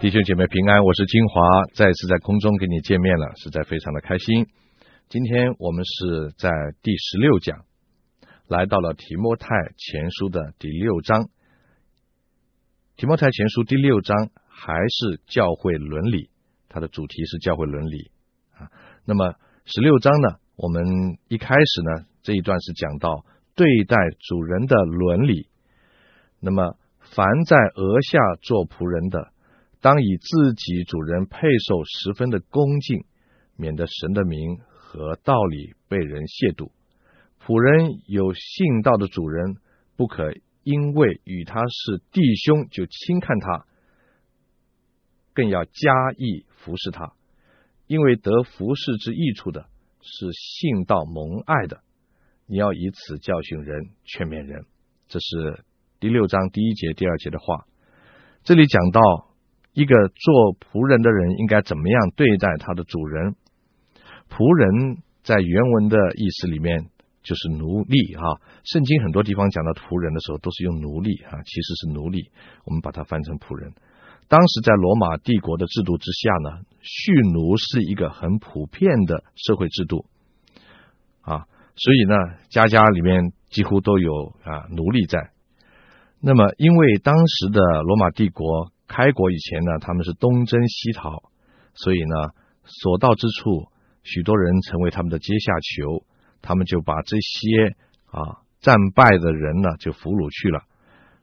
弟兄姐妹平安，我是金华，再次在空中跟你见面了，实在非常的开心。今天我们是在第十六讲，来到了提摩太前书的第六章。提摩太前书第六章还是教会伦理，它的主题是教会伦理啊。那么十六章呢，我们一开始呢这一段是讲到对待主人的伦理。那么凡在额下做仆人的。当以自己主人配受十分的恭敬，免得神的名和道理被人亵渎。仆人有信道的主人，不可因为与他是弟兄就轻看他，更要加意服侍他，因为得服侍之益处的是信道蒙爱的。你要以此教训人，劝勉人。这是第六章第一节、第二节的话。这里讲到。一个做仆人的人应该怎么样对待他的主人？仆人在原文的意思里面就是奴隶哈。圣经很多地方讲到仆人的时候都是用奴隶啊，其实是奴隶，我们把它翻成仆人。当时在罗马帝国的制度之下呢，蓄奴是一个很普遍的社会制度啊，所以呢，家家里面几乎都有啊奴隶在。那么，因为当时的罗马帝国。开国以前呢，他们是东征西讨，所以呢，所到之处，许多人成为他们的阶下囚，他们就把这些啊战败的人呢就俘虏去了，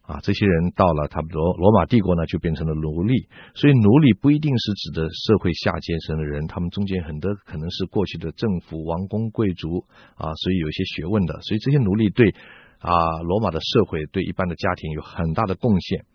啊，这些人到了他们罗罗马帝国呢，就变成了奴隶。所以奴隶不一定是指的社会下阶层的人，他们中间很多可能是过去的政府、王公贵族啊，所以有一些学问的，所以这些奴隶对啊罗马的社会、对一般的家庭有很大的贡献。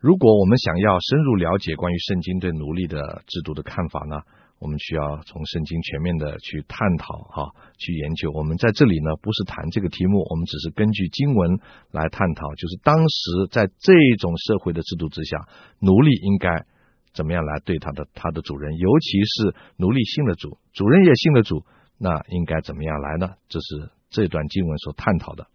如果我们想要深入了解关于圣经对奴隶的制度的看法呢，我们需要从圣经全面的去探讨哈，去研究。我们在这里呢，不是谈这个题目，我们只是根据经文来探讨，就是当时在这种社会的制度之下，奴隶应该怎么样来对他的他的主人，尤其是奴隶信了主，主人也信了主，那应该怎么样来呢？这是这段经文所探讨的，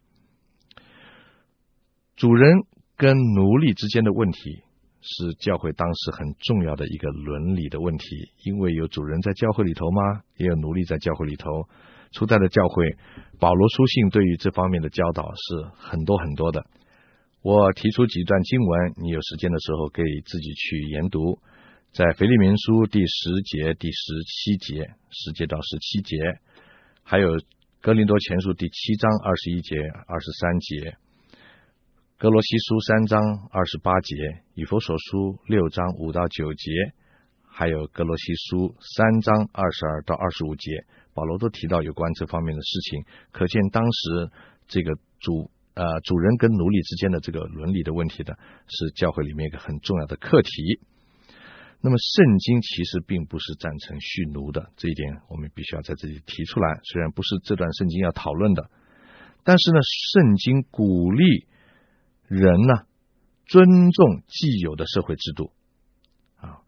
主人。跟奴隶之间的问题是教会当时很重要的一个伦理的问题，因为有主人在教会里头吗？也有奴隶在教会里头。初代的教会，保罗书信对于这方面的教导是很多很多的。我提出几段经文，你有时间的时候可以自己去研读。在腓利门书第十节、第十七节，十节到十七节，还有哥林多前书第七章二十一节、二十三节。格罗西书三章二十八节，以弗所书六章五到九节，还有格罗西书三章二十二到二十五节，保罗都提到有关这方面的事情。可见当时这个主呃主人跟奴隶之间的这个伦理的问题的，是教会里面一个很重要的课题。那么圣经其实并不是赞成蓄奴的，这一点我们必须要在这里提出来。虽然不是这段圣经要讨论的，但是呢，圣经鼓励。人呢，尊重既有的社会制度啊，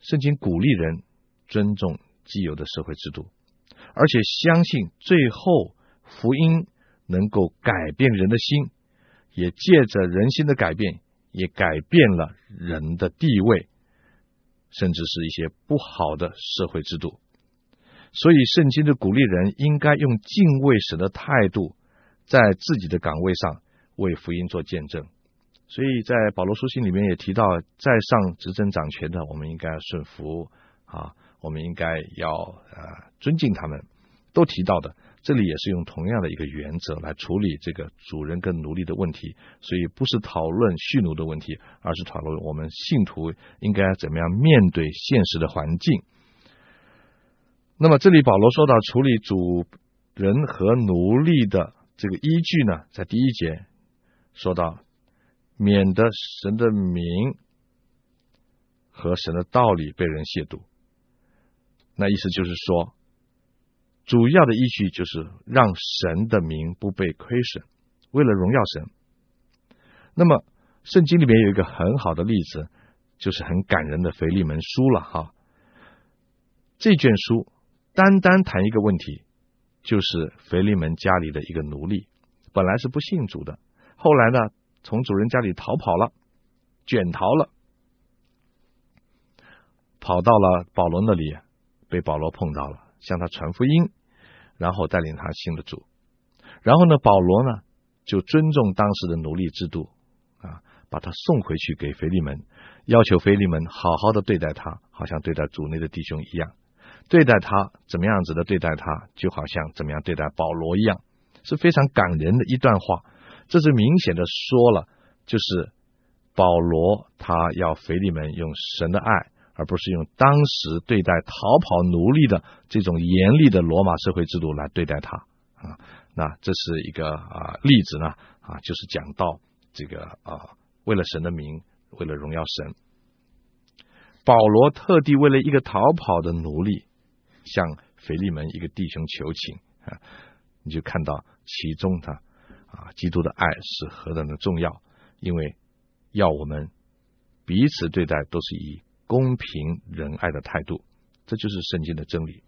圣经鼓励人尊重既有的社会制度，而且相信最后福音能够改变人的心，也借着人心的改变，也改变了人的地位，甚至是一些不好的社会制度。所以，圣经的鼓励人应该用敬畏神的态度，在自己的岗位上。为福音做见证，所以在保罗书信里面也提到，在上执政掌权的，我们应该顺服啊，我们应该要呃尊敬他们，都提到的。这里也是用同样的一个原则来处理这个主人跟奴隶的问题，所以不是讨论蓄奴的问题，而是讨论我们信徒应该怎么样面对现实的环境。那么这里保罗说到处理主人和奴隶的这个依据呢，在第一节。说到，免得神的名和神的道理被人亵渎，那意思就是说，主要的依据就是让神的名不被亏损，为了荣耀神。那么，圣经里面有一个很好的例子，就是很感人的腓利门书了哈。这卷书单单谈一个问题，就是腓利门家里的一个奴隶，本来是不信主的。后来呢，从主人家里逃跑了，卷逃了。跑到了保罗那里，被保罗碰到了，向他传福音，然后带领他信了主。然后呢，保罗呢就尊重当时的奴隶制度啊，把他送回去给腓利门，要求腓利门好好的对待他，好像对待主内的弟兄一样，对待他怎么样子的对待他，就好像怎么样对待保罗一样，是非常感人的一段话。这是明显的说了，就是保罗他要腓利门用神的爱，而不是用当时对待逃跑奴隶的这种严厉的罗马社会制度来对待他啊。那这是一个啊例子呢啊，就是讲到这个啊，为了神的名，为了荣耀神，保罗特地为了一个逃跑的奴隶，向腓利门一个弟兄求情啊，你就看到其中他。啊，基督的爱是何等的重要！因为要我们彼此对待都是以公平仁爱的态度，这就是圣经的真理。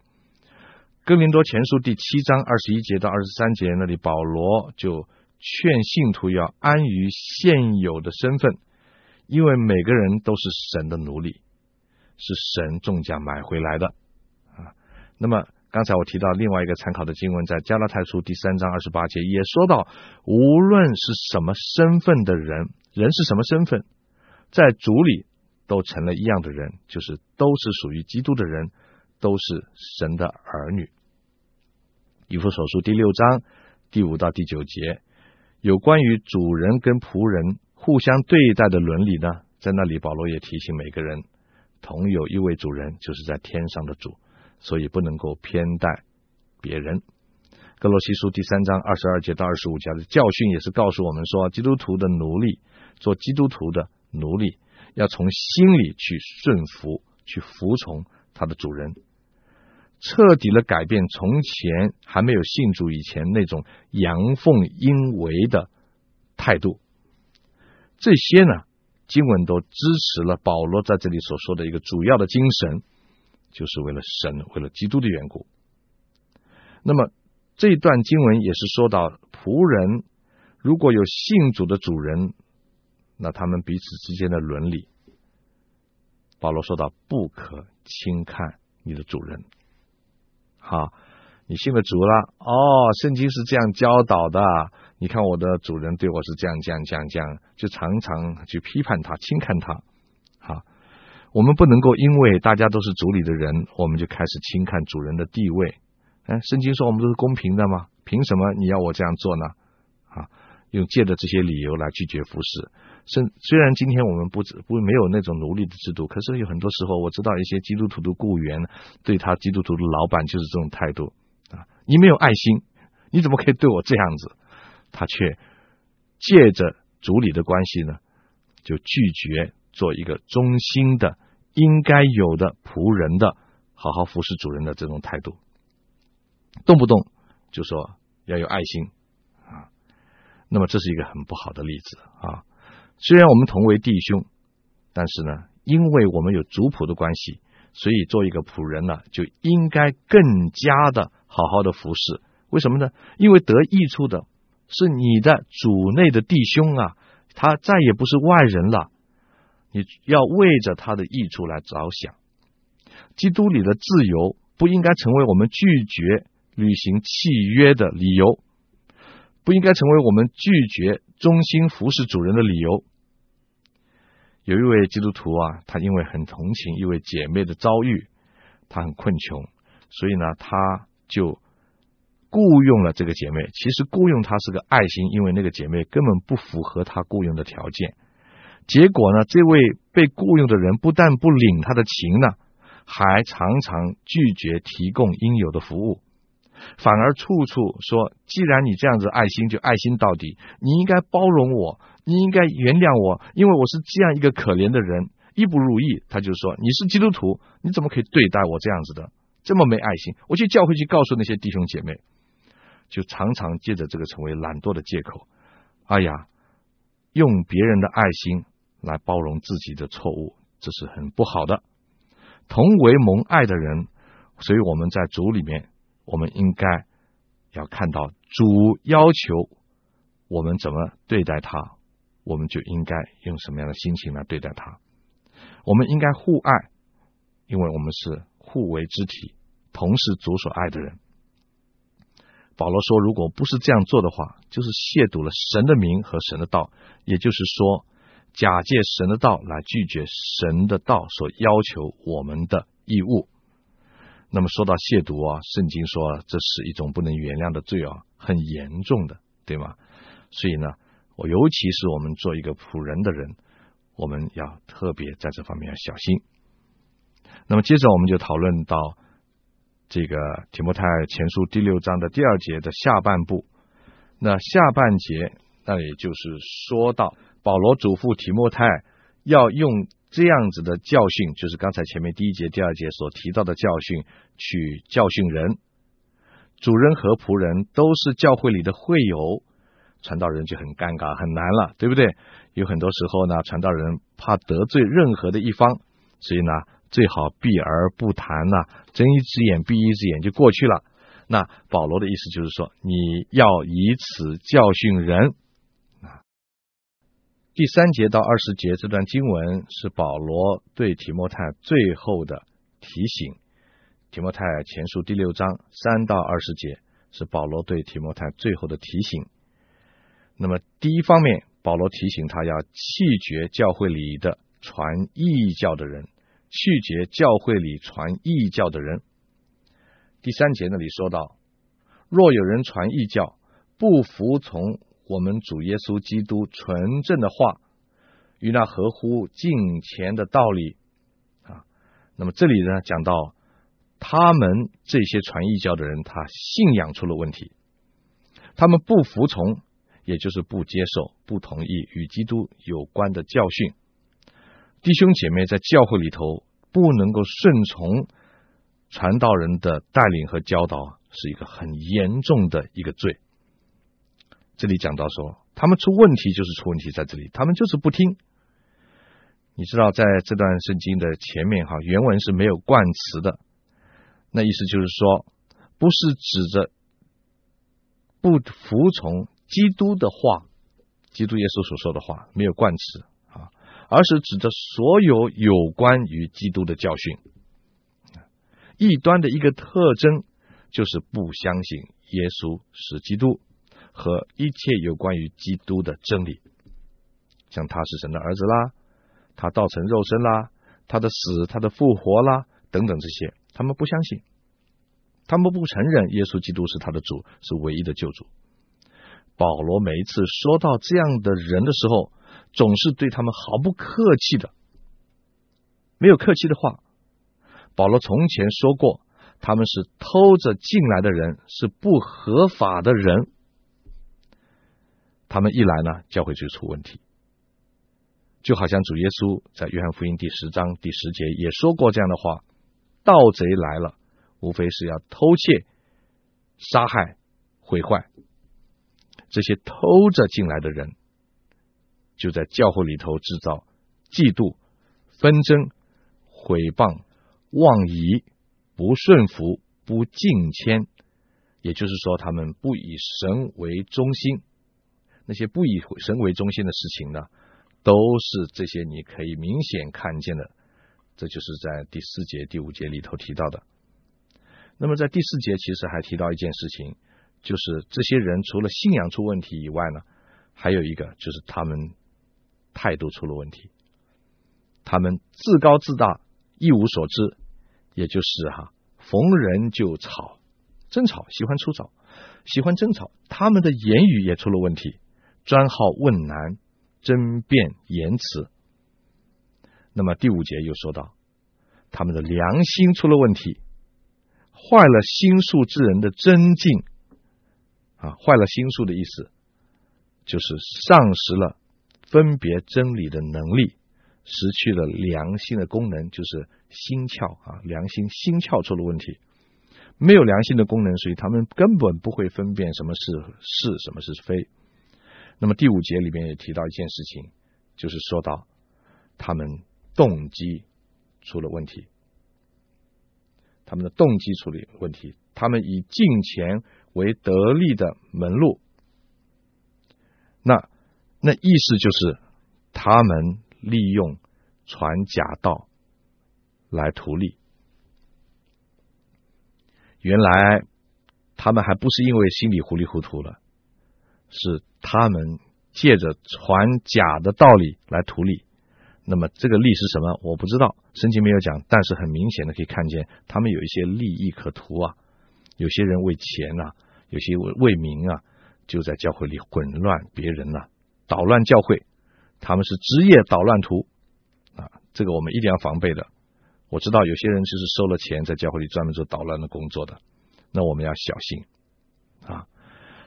哥林多前书第七章二十一节到二十三节那里，保罗就劝信徒要安于现有的身份，因为每个人都是神的奴隶，是神重价买回来的啊。那么。刚才我提到另外一个参考的经文，在加拉太书第三章二十八节也说到，无论是什么身份的人，人是什么身份，在主里都成了一样的人，就是都是属于基督的人，都是神的儿女。以弗所书第六章第五到第九节，有关于主人跟仆人互相对待的伦理呢，在那里保罗也提醒每个人，同有一位主人，就是在天上的主。所以不能够偏待别人。格罗西书第三章二十二节到二十五节的教训也是告诉我们说，基督徒的奴隶，做基督徒的奴隶，要从心里去顺服，去服从他的主人，彻底的改变从前还没有信主以前那种阳奉阴违的态度。这些呢，经文都支持了保罗在这里所说的一个主要的精神。就是为了神，为了基督的缘故。那么这一段经文也是说到仆人如果有信主的主人，那他们彼此之间的伦理，保罗说到不可轻看你的主人。好，你信了主了哦，圣经是这样教导的。你看我的主人对我是这样这样这样这样，就常常去批判他，轻看他。我们不能够因为大家都是主里的人，我们就开始轻看主人的地位。哎，圣经说我们都是公平的吗？凭什么你要我这样做呢？啊，用借的这些理由来拒绝服侍。虽虽然今天我们不不没有那种奴隶的制度，可是有很多时候我知道一些基督徒的雇员对他基督徒的老板就是这种态度啊，你没有爱心，你怎么可以对我这样子？他却借着主里的关系呢，就拒绝。做一个忠心的、应该有的仆人的，好好服侍主人的这种态度，动不动就说要有爱心啊，那么这是一个很不好的例子啊。虽然我们同为弟兄，但是呢，因为我们有族谱的关系，所以做一个仆人呢，就应该更加的好好的服侍。为什么呢？因为得益处的是你的主内的弟兄啊，他再也不是外人了。你要为着他的益处来着想，基督里的自由不应该成为我们拒绝履行契约的理由，不应该成为我们拒绝忠心服侍主人的理由。有一位基督徒啊，他因为很同情一位姐妹的遭遇，他很困穷，所以呢，他就雇佣了这个姐妹。其实雇佣她是个爱心，因为那个姐妹根本不符合他雇佣的条件。结果呢，这位被雇佣的人不但不领他的情呢，还常常拒绝提供应有的服务，反而处处说：“既然你这样子爱心，就爱心到底。你应该包容我，你应该原谅我，因为我是这样一个可怜的人，一不如意，他就说你是基督徒，你怎么可以对待我这样子的，这么没爱心？我去教会去告诉那些弟兄姐妹，就常常借着这个成为懒惰的借口。哎呀，用别人的爱心。”来包容自己的错误，这是很不好的。同为蒙爱的人，所以我们在主里面，我们应该要看到主要求我们怎么对待他，我们就应该用什么样的心情来对待他。我们应该互爱，因为我们是互为肢体，同是主所爱的人。保罗说，如果不是这样做的话，就是亵渎了神的名和神的道，也就是说，假借神的道来拒绝神的道所要求我们的义务。那么说到亵渎啊，圣经说这是一种不能原谅的罪啊，很严重的，对吗？所以呢，我尤其是我们做一个仆人的人，我们要特别在这方面要小心。那么接着我们就讨论到这个提摩太前书第六章的第二节的下半部。那下半节，那也就是说到保罗嘱咐提摩太要用。这样子的教训，就是刚才前面第一节、第二节所提到的教训，去教训人。主人和仆人都是教会里的会友，传道人就很尴尬、很难了，对不对？有很多时候呢，传道人怕得罪任何的一方，所以呢，最好避而不谈呐，睁一只眼闭一只眼就过去了。那保罗的意思就是说，你要以此教训人。第三节到二十节这段经文是保罗对提摩太最后的提醒。提摩太前书第六章三到二十节是保罗对提摩太最后的提醒。那么第一方面，保罗提醒他要弃绝教会里的传异教的人，弃绝教会里传异教的人。第三节那里说到，若有人传异教，不服从。我们主耶稣基督纯正的话，与那合乎敬虔的道理啊，那么这里呢讲到他们这些传异教的人，他信仰出了问题，他们不服从，也就是不接受、不同意与基督有关的教训。弟兄姐妹在教会里头不能够顺从传道人的带领和教导，是一个很严重的一个罪。这里讲到说，他们出问题就是出问题在这里，他们就是不听。你知道，在这段圣经的前面哈，原文是没有冠词的，那意思就是说，不是指着不服从基督的话，基督耶稣所说的话，没有冠词啊，而是指着所有有关于基督的教训。异端的一个特征就是不相信耶稣是基督。和一切有关于基督的真理，像他是神的儿子啦，他道成肉身啦，他的死、他的复活啦等等这些，他们不相信，他们不承认耶稣基督是他的主，是唯一的救主。保罗每一次说到这样的人的时候，总是对他们毫不客气的，没有客气的话。保罗从前说过，他们是偷着进来的人，是不合法的人。他们一来呢，教会就出问题，就好像主耶稣在约翰福音第十章第十节也说过这样的话：盗贼来了，无非是要偷窃、杀害、毁坏。这些偷着进来的人，就在教会里头制造嫉妒、纷争、毁谤、妄疑、不顺服、不敬虔，也就是说，他们不以神为中心。那些不以神为中心的事情呢，都是这些你可以明显看见的。这就是在第四节、第五节里头提到的。那么在第四节其实还提到一件事情，就是这些人除了信仰出问题以外呢，还有一个就是他们态度出了问题。他们自高自大，一无所知，也就是哈，逢人就吵，争吵，喜欢出吵，喜欢争吵，他们的言语也出了问题。专好问难，争辩言辞。那么第五节又说到，他们的良心出了问题，坏了心术之人的真境。啊，坏了心术的意思，就是丧失了分别真理的能力，失去了良心的功能，就是心窍啊，良心心窍出了问题，没有良心的功能，所以他们根本不会分辨什么是是，什么是非。那么第五节里面也提到一件事情，就是说到他们动机出了问题，他们的动机出了问题，他们以进钱为得利的门路，那那意思就是他们利用传假道来图利。原来他们还不是因为心里糊里糊涂了，是他们借着传假的道理来图利。那么这个利是什么？我不知道，圣经没有讲，但是很明显的可以看见，他们有一些利益可图啊。有些人为钱、啊，有些为为名啊，就在教会里混乱别人呐、啊，捣乱教会。他们是职业捣乱徒啊，这个我们一定要防备的。我知道有些人就是收了钱，在教会里专门做捣乱的工作的，那我们要小心啊。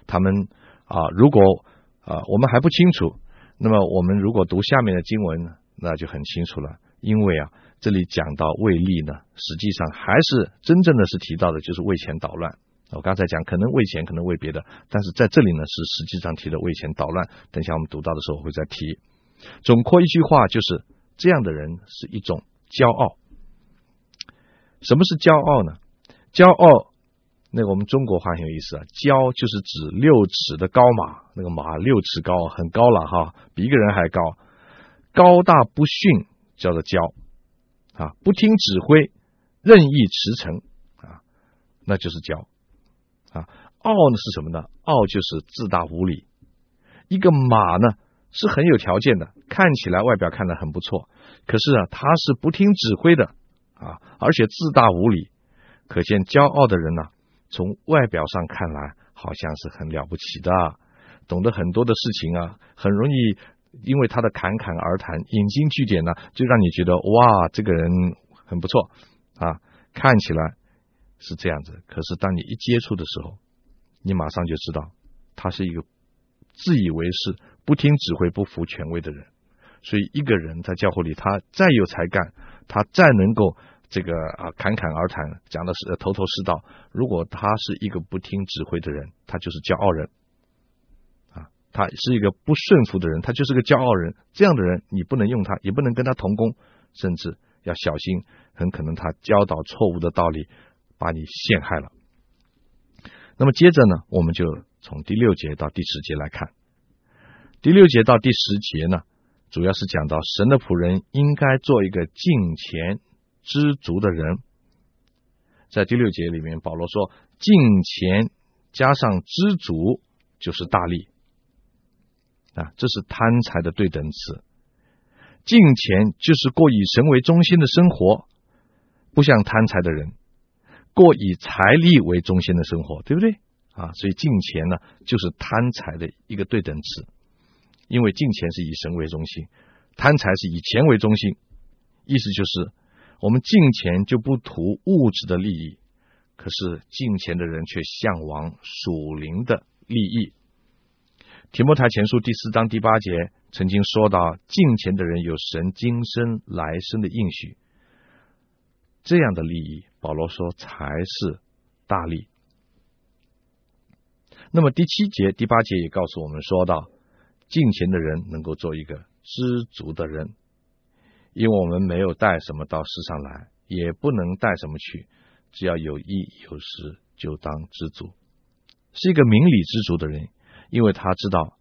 他们啊，如果啊我们还不清楚，那么我们如果读下面的经文，那就很清楚了。因为啊，这里讲到为利呢，实际上还是真正的是提到的就是为钱捣乱。我刚才讲可能为钱，可能为别的，但是在这里呢是实际上提的为钱捣乱。等一下我们读到的时候会再提。总括一句话就是，这样的人是一种骄傲。什么是骄傲呢？骄傲，那个我们中国话很有意思啊。骄就是指六尺的高马，那个马六尺高，很高了哈，比一个人还高。高大不逊叫做骄啊，不听指挥，任意驰骋啊，那就是骄啊。傲呢是什么呢？傲就是自大无礼。一个马呢是很有条件的，看起来外表看得很不错，可是啊，他是不听指挥的。啊，而且自大无礼，可见骄傲的人呢、从外表上看来好像是很了不起的，懂得很多的事情啊，很容易因为他的侃侃而谈、引经据典呢，就让你觉得哇，这个人很不错啊，看起来是这样子。可是当你一接触的时候，你马上就知道他是一个自以为是、不听指挥、不服权威的人。所以，一个人在教会里，他再有才干，他再能够。这个啊，侃侃而谈，讲的是头头是道。如果他是一个不听指挥的人，他就是骄傲人啊；他是一个不顺服的人，他就是个骄傲人。这样的人，你不能用他，也不能跟他同工，甚至要小心，很可能他教导错误的道理，把你陷害了。那么接着呢，我们就从第六节到第十节来看。第六节到第十节呢，主要是讲到神的仆人应该做一个敬虔。知足的人，在第六节里面，保罗说：“敬虔加上知足，就是大利。”啊，这是贪财的对等词。敬虔就是过以神为中心的生活，不像贪财的人过以财力为中心的生活，对不对？啊，所以敬虔呢，就是贪财的一个对等词，因为敬虔是以神为中心，贪财是以钱为中心，意思就是。我们敬虔就不图物质的利益，可是敬虔的人却向往属灵的利益。提摩太前书第四章第八节曾经说到，敬虔的人有神今生来生的应许，这样的利益，保罗说才是大利。那么第七节、第八节也告诉我们说到，敬虔的人能够做一个知足的人。因为我们没有带什么到世上来，也不能带什么去，只要有衣有食，就当知足，是一个明理知足的人。因为他知道，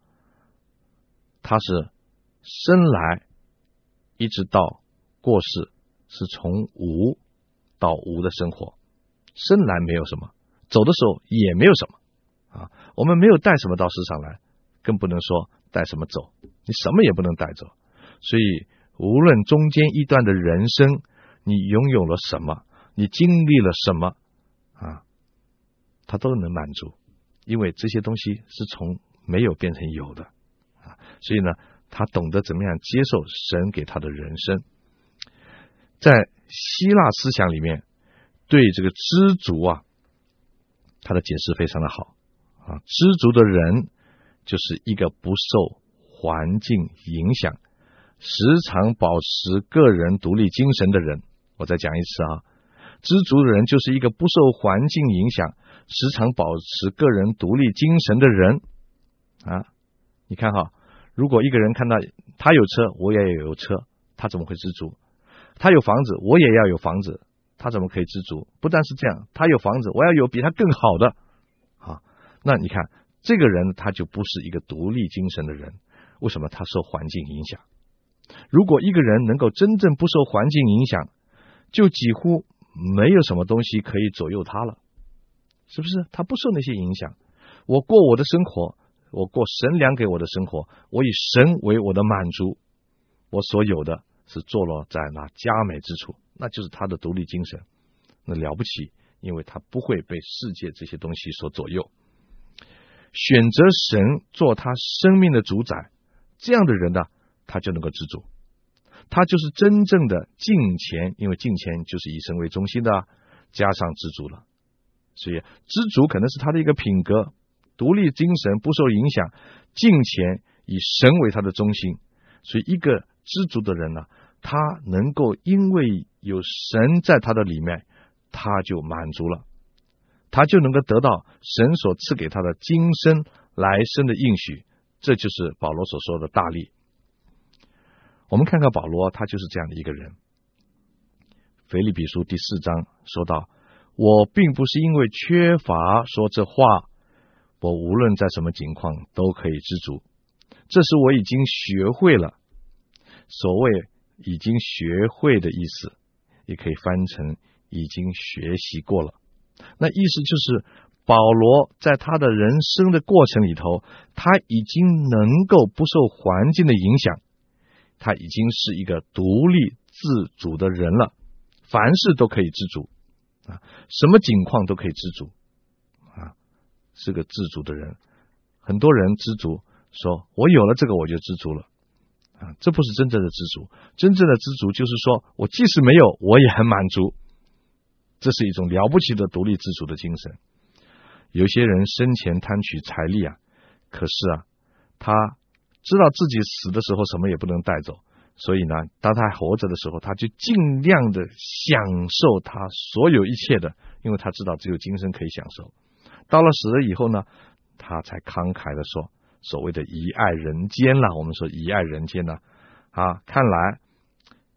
他是生来一直到过世，是从无到无的生活，生来没有什么，走的时候也没有什么啊。我们没有带什么到世上来，更不能说带什么走，你什么也不能带走，所以。无论中间一段的人生，你拥有了什么，你经历了什么啊，他都能满足，因为这些东西是从没有变成有的啊。所以呢，他懂得怎么样接受神给他的人生。在希腊思想里面，对这个知足啊，他的解释非常的好啊。知足的人就是一个不受环境影响。时常保持个人独立精神的人，我再讲一次啊，知足的人就是一个不受环境影响、时常保持个人独立精神的人啊。你看哈，如果一个人看到他有车，我也有车，他怎么会知足？他有房子，我也要有房子，他怎么可以知足？不但是这样，他有房子，我要有比他更好的啊。那你看这个人，他就不是一个独立精神的人。为什么？他受环境影响。如果一个人能够真正不受环境影响，就几乎没有什么东西可以左右他了，是不是？他不受那些影响，我过我的生活，我过神粮给我的生活，我以神为我的满足，我所有的是坐落在那佳美之处，那就是他的独立精神，那了不起，因为他不会被世界这些东西所左右。选择神做他生命的主宰，这样的人呢，他就能够知足。他就是真正的敬虔，因为敬虔就是以神为中心的，加上知足了。所以知足可能是他的一个品格，独立精神不受影响，敬虔以神为他的中心。所以一个知足的人呢，他能够因为有神在他的里面，他就满足了。他就能够得到神所赐给他的今生来生的应许，这就是保罗所说的大力。我们看看保罗，他就是这样的一个人。腓立比书第四章说到：“我并不是因为缺乏说这话，我无论在什么情况都可以知足，这是我已经学会了。所谓已经学会的意思，也可以翻成已经学习过了。”那意思就是，保罗在他的人生的过程里头，他已经能够不受环境的影响，他已经是一个独立自主的人了，凡事都可以知足啊，什么境况都可以知足啊，是个自主的人。很多人知足，说我有了这个我就知足了啊，这不是真正的知足。真正的知足就是说我即使没有，我也很满足。这是一种了不起的独立自主的精神。有些人生前贪取财力啊，可是啊，他知道自己死的时候什么也不能带走，所以呢，当他活着的时候，他就尽量的享受他所有一切的，因为他知道只有今生可以享受。到了死了以后呢，他才慷慨的说：“所谓的遗爱人间了。”我们说遗爱人间呢，啊，看来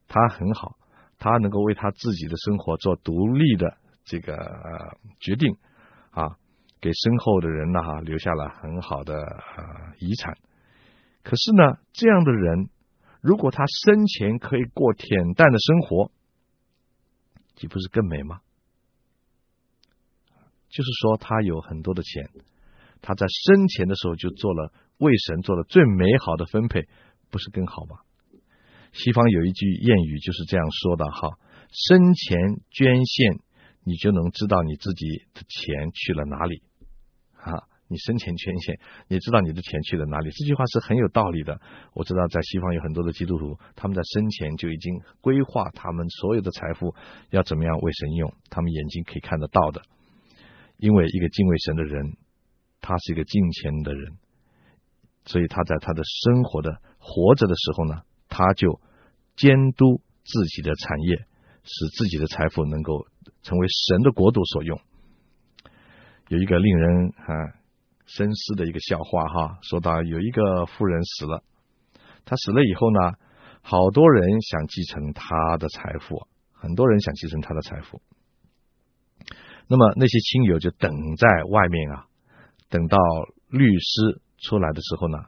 他很好。他能够为他自己的生活做独立的这个决定啊，给身后的人呢哈留下了很好的啊遗产。可是呢，这样的人如果他生前可以过恬淡的生活，岂不是更美吗？就是说，他有很多的钱，他在生前的时候就做了为神做了最美好的分配，不是更好吗？西方有一句谚语就是这样说的哈：生前捐献，你就能知道你自己的钱去了哪里！你生前捐献，你知道你的钱去了哪里？这句话是很有道理的。我知道在西方有很多的基督徒，他们在生前就已经规划他们所有的财富要怎么样为神用，他们眼睛可以看得到的。因为一个敬畏神的人，他是一个敬虔的人，所以他在他的生活的活着的时候呢。他就监督自己的产业，使自己的财富能够成为神的国度所用。有一个令人啊深思的一个笑话哈，说到有一个富人死了，他死了以后呢，好多人想继承他的财富，很多人想继承他的财富。那么那些亲友就等在外面啊，等到律师出来的时候呢。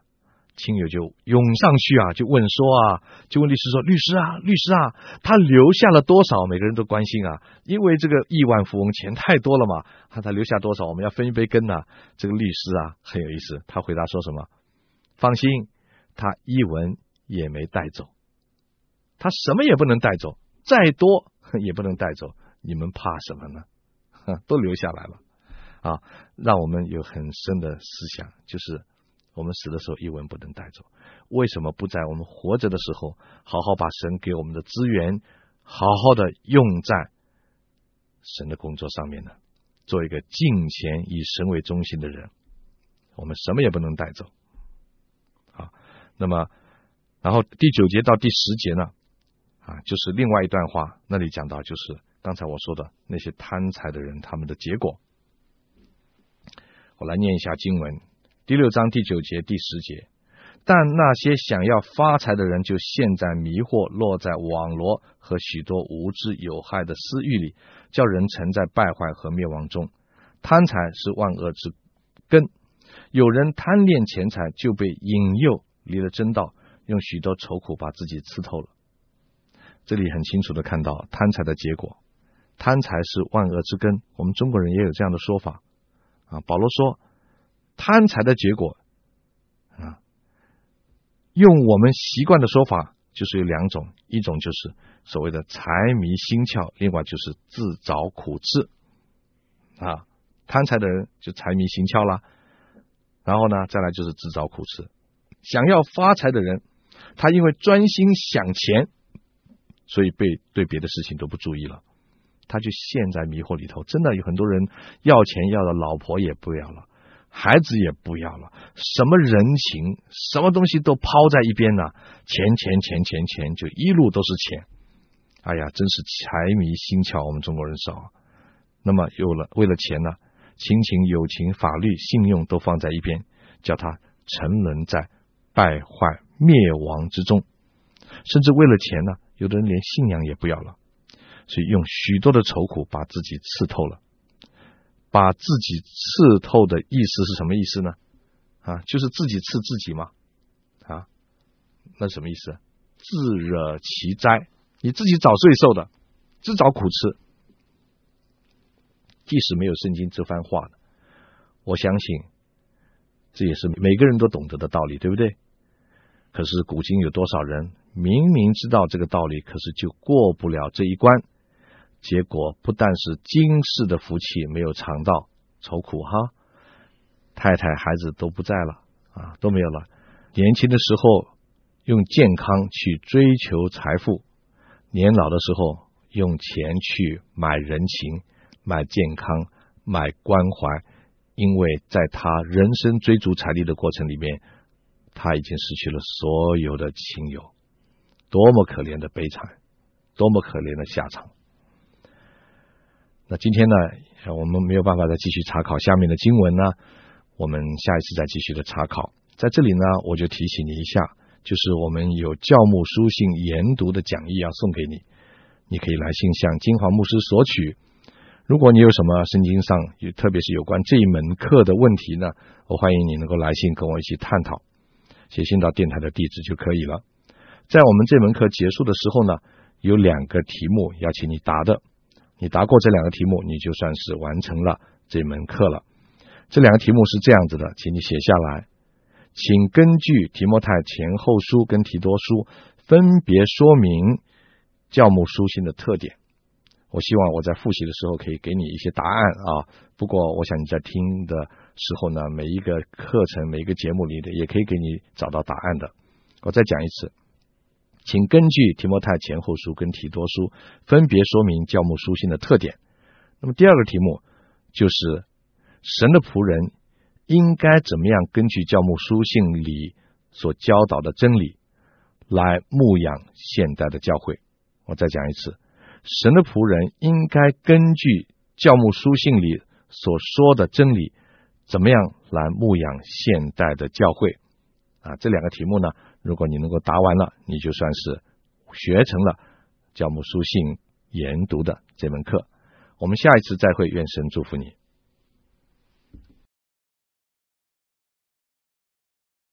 亲友就涌上去啊，就问说啊，就问律师说：“律师啊，律师啊，他留下了多少？”每个人都关心啊，因为这个亿万富翁钱太多了嘛，他留下多少？我们要分一杯羹呐。这个律师啊很有意思，他回答说什么？放心，他一文也没带走，他什么也不能带走，再多 也不能带走。你们怕什么呢？都留下来了啊，让我们有很深的思想，就是。我们死的时候一文不能带走，为什么不在我们活着的时候好好把神给我们的资源好好的用在神的工作上面呢？做一个敬虔以神为中心的人，我们什么也不能带走。好，那么然后第九节到第十节呢？啊，就是另外一段话，那里讲到就是刚才我说的那些贪财的人他们的结果。我来念一下经文。第六章第九节第十节，但那些想要发财的人，就陷在迷惑，落在网罗和许多无知有害的私欲里，叫人沉在败坏和灭亡中。贪财是万恶之根，有人贪恋钱财，就被引诱离了真道，用许多愁苦把自己刺透了。这里很清楚的看到贪财的结果，贪财是万恶之根。我们中国人也有这样的说法啊。保罗说，贪财的结果啊，用我们习惯的说法，就是有两种，一种就是所谓的财迷心窍，另外就是自找苦吃啊。贪财的人就财迷心窍了，然后呢，再来就是自找苦吃。想要发财的人，他因为专心想钱，所以被对别的事情都不注意了，他就陷在迷惑里头。真的有很多人要钱要的老婆也不要了，孩子也不要了，什么人情，什么东西都抛在一边了，钱钱钱钱钱，就一路都是钱。哎呀，真是财迷心窍，我们中国人少。那么有了为了钱呢，亲情、友情、法律、信用都放在一边，叫他沉沦在败坏灭亡之中。甚至为了钱呢，有的人连信仰也不要了，所以用许多的愁苦把自己刺透了。把自己刺透的意思是什么意思呢？啊，就是自己刺自己嘛。啊，那什么意思？自惹其灾，你自己找罪受的，自找苦吃。即使没有圣经这番话，我相信这也是每个人都懂得的道理，对不对？可是古今有多少人明明知道这个道理，可是就过不了这一关？结果不但是今世的福气没有尝到，愁苦哈，太太孩子都不在了啊，都没有了。年轻的时候用健康去追求财富，年老的时候用钱去买人情、买健康、买关怀，因为在他人生追逐财力的过程里面，他已经失去了所有的亲友，多么可怜的悲惨，多么可怜的下场。那今天呢，我们没有办法再继续查考下面的经文呢，我们下一次再继续的查考。在这里呢，我就提醒你一下，就是我们有教牧书信研读的讲义要送给你，你可以来信向金华牧师索取。如果你有什么圣经上，特别是有关这一门课的问题呢，我欢迎你能够来信跟我一起探讨，写信到电台的地址就可以了。在我们这门课结束的时候呢，有两个题目要请你答的。你答过这两个题目，你就算是完成了这门课了。这两个题目是这样子的，请你写下来，请根据提摩太前后书跟提多书分别说明教牧书信的特点。我希望我在复习的时候可以给你一些答案啊。不过我想你在听的时候呢，每一个课程、每一个节目里的也可以给你找到答案的。我再讲一次。请根据提摩太前后书跟提多书分别说明教牧书信的特点。那么第二个题目就是神的仆人应该怎么样根据教牧书信里所教导的真理来牧养现代的教会。我再讲一次，神的仆人应该根据教牧书信里所说的真理怎么样来牧养现代的教会。啊，这两个题目呢？如果你能够答完了，你就算是学成了教母书信研读的这门课。我们下一次再会，愿神祝福你。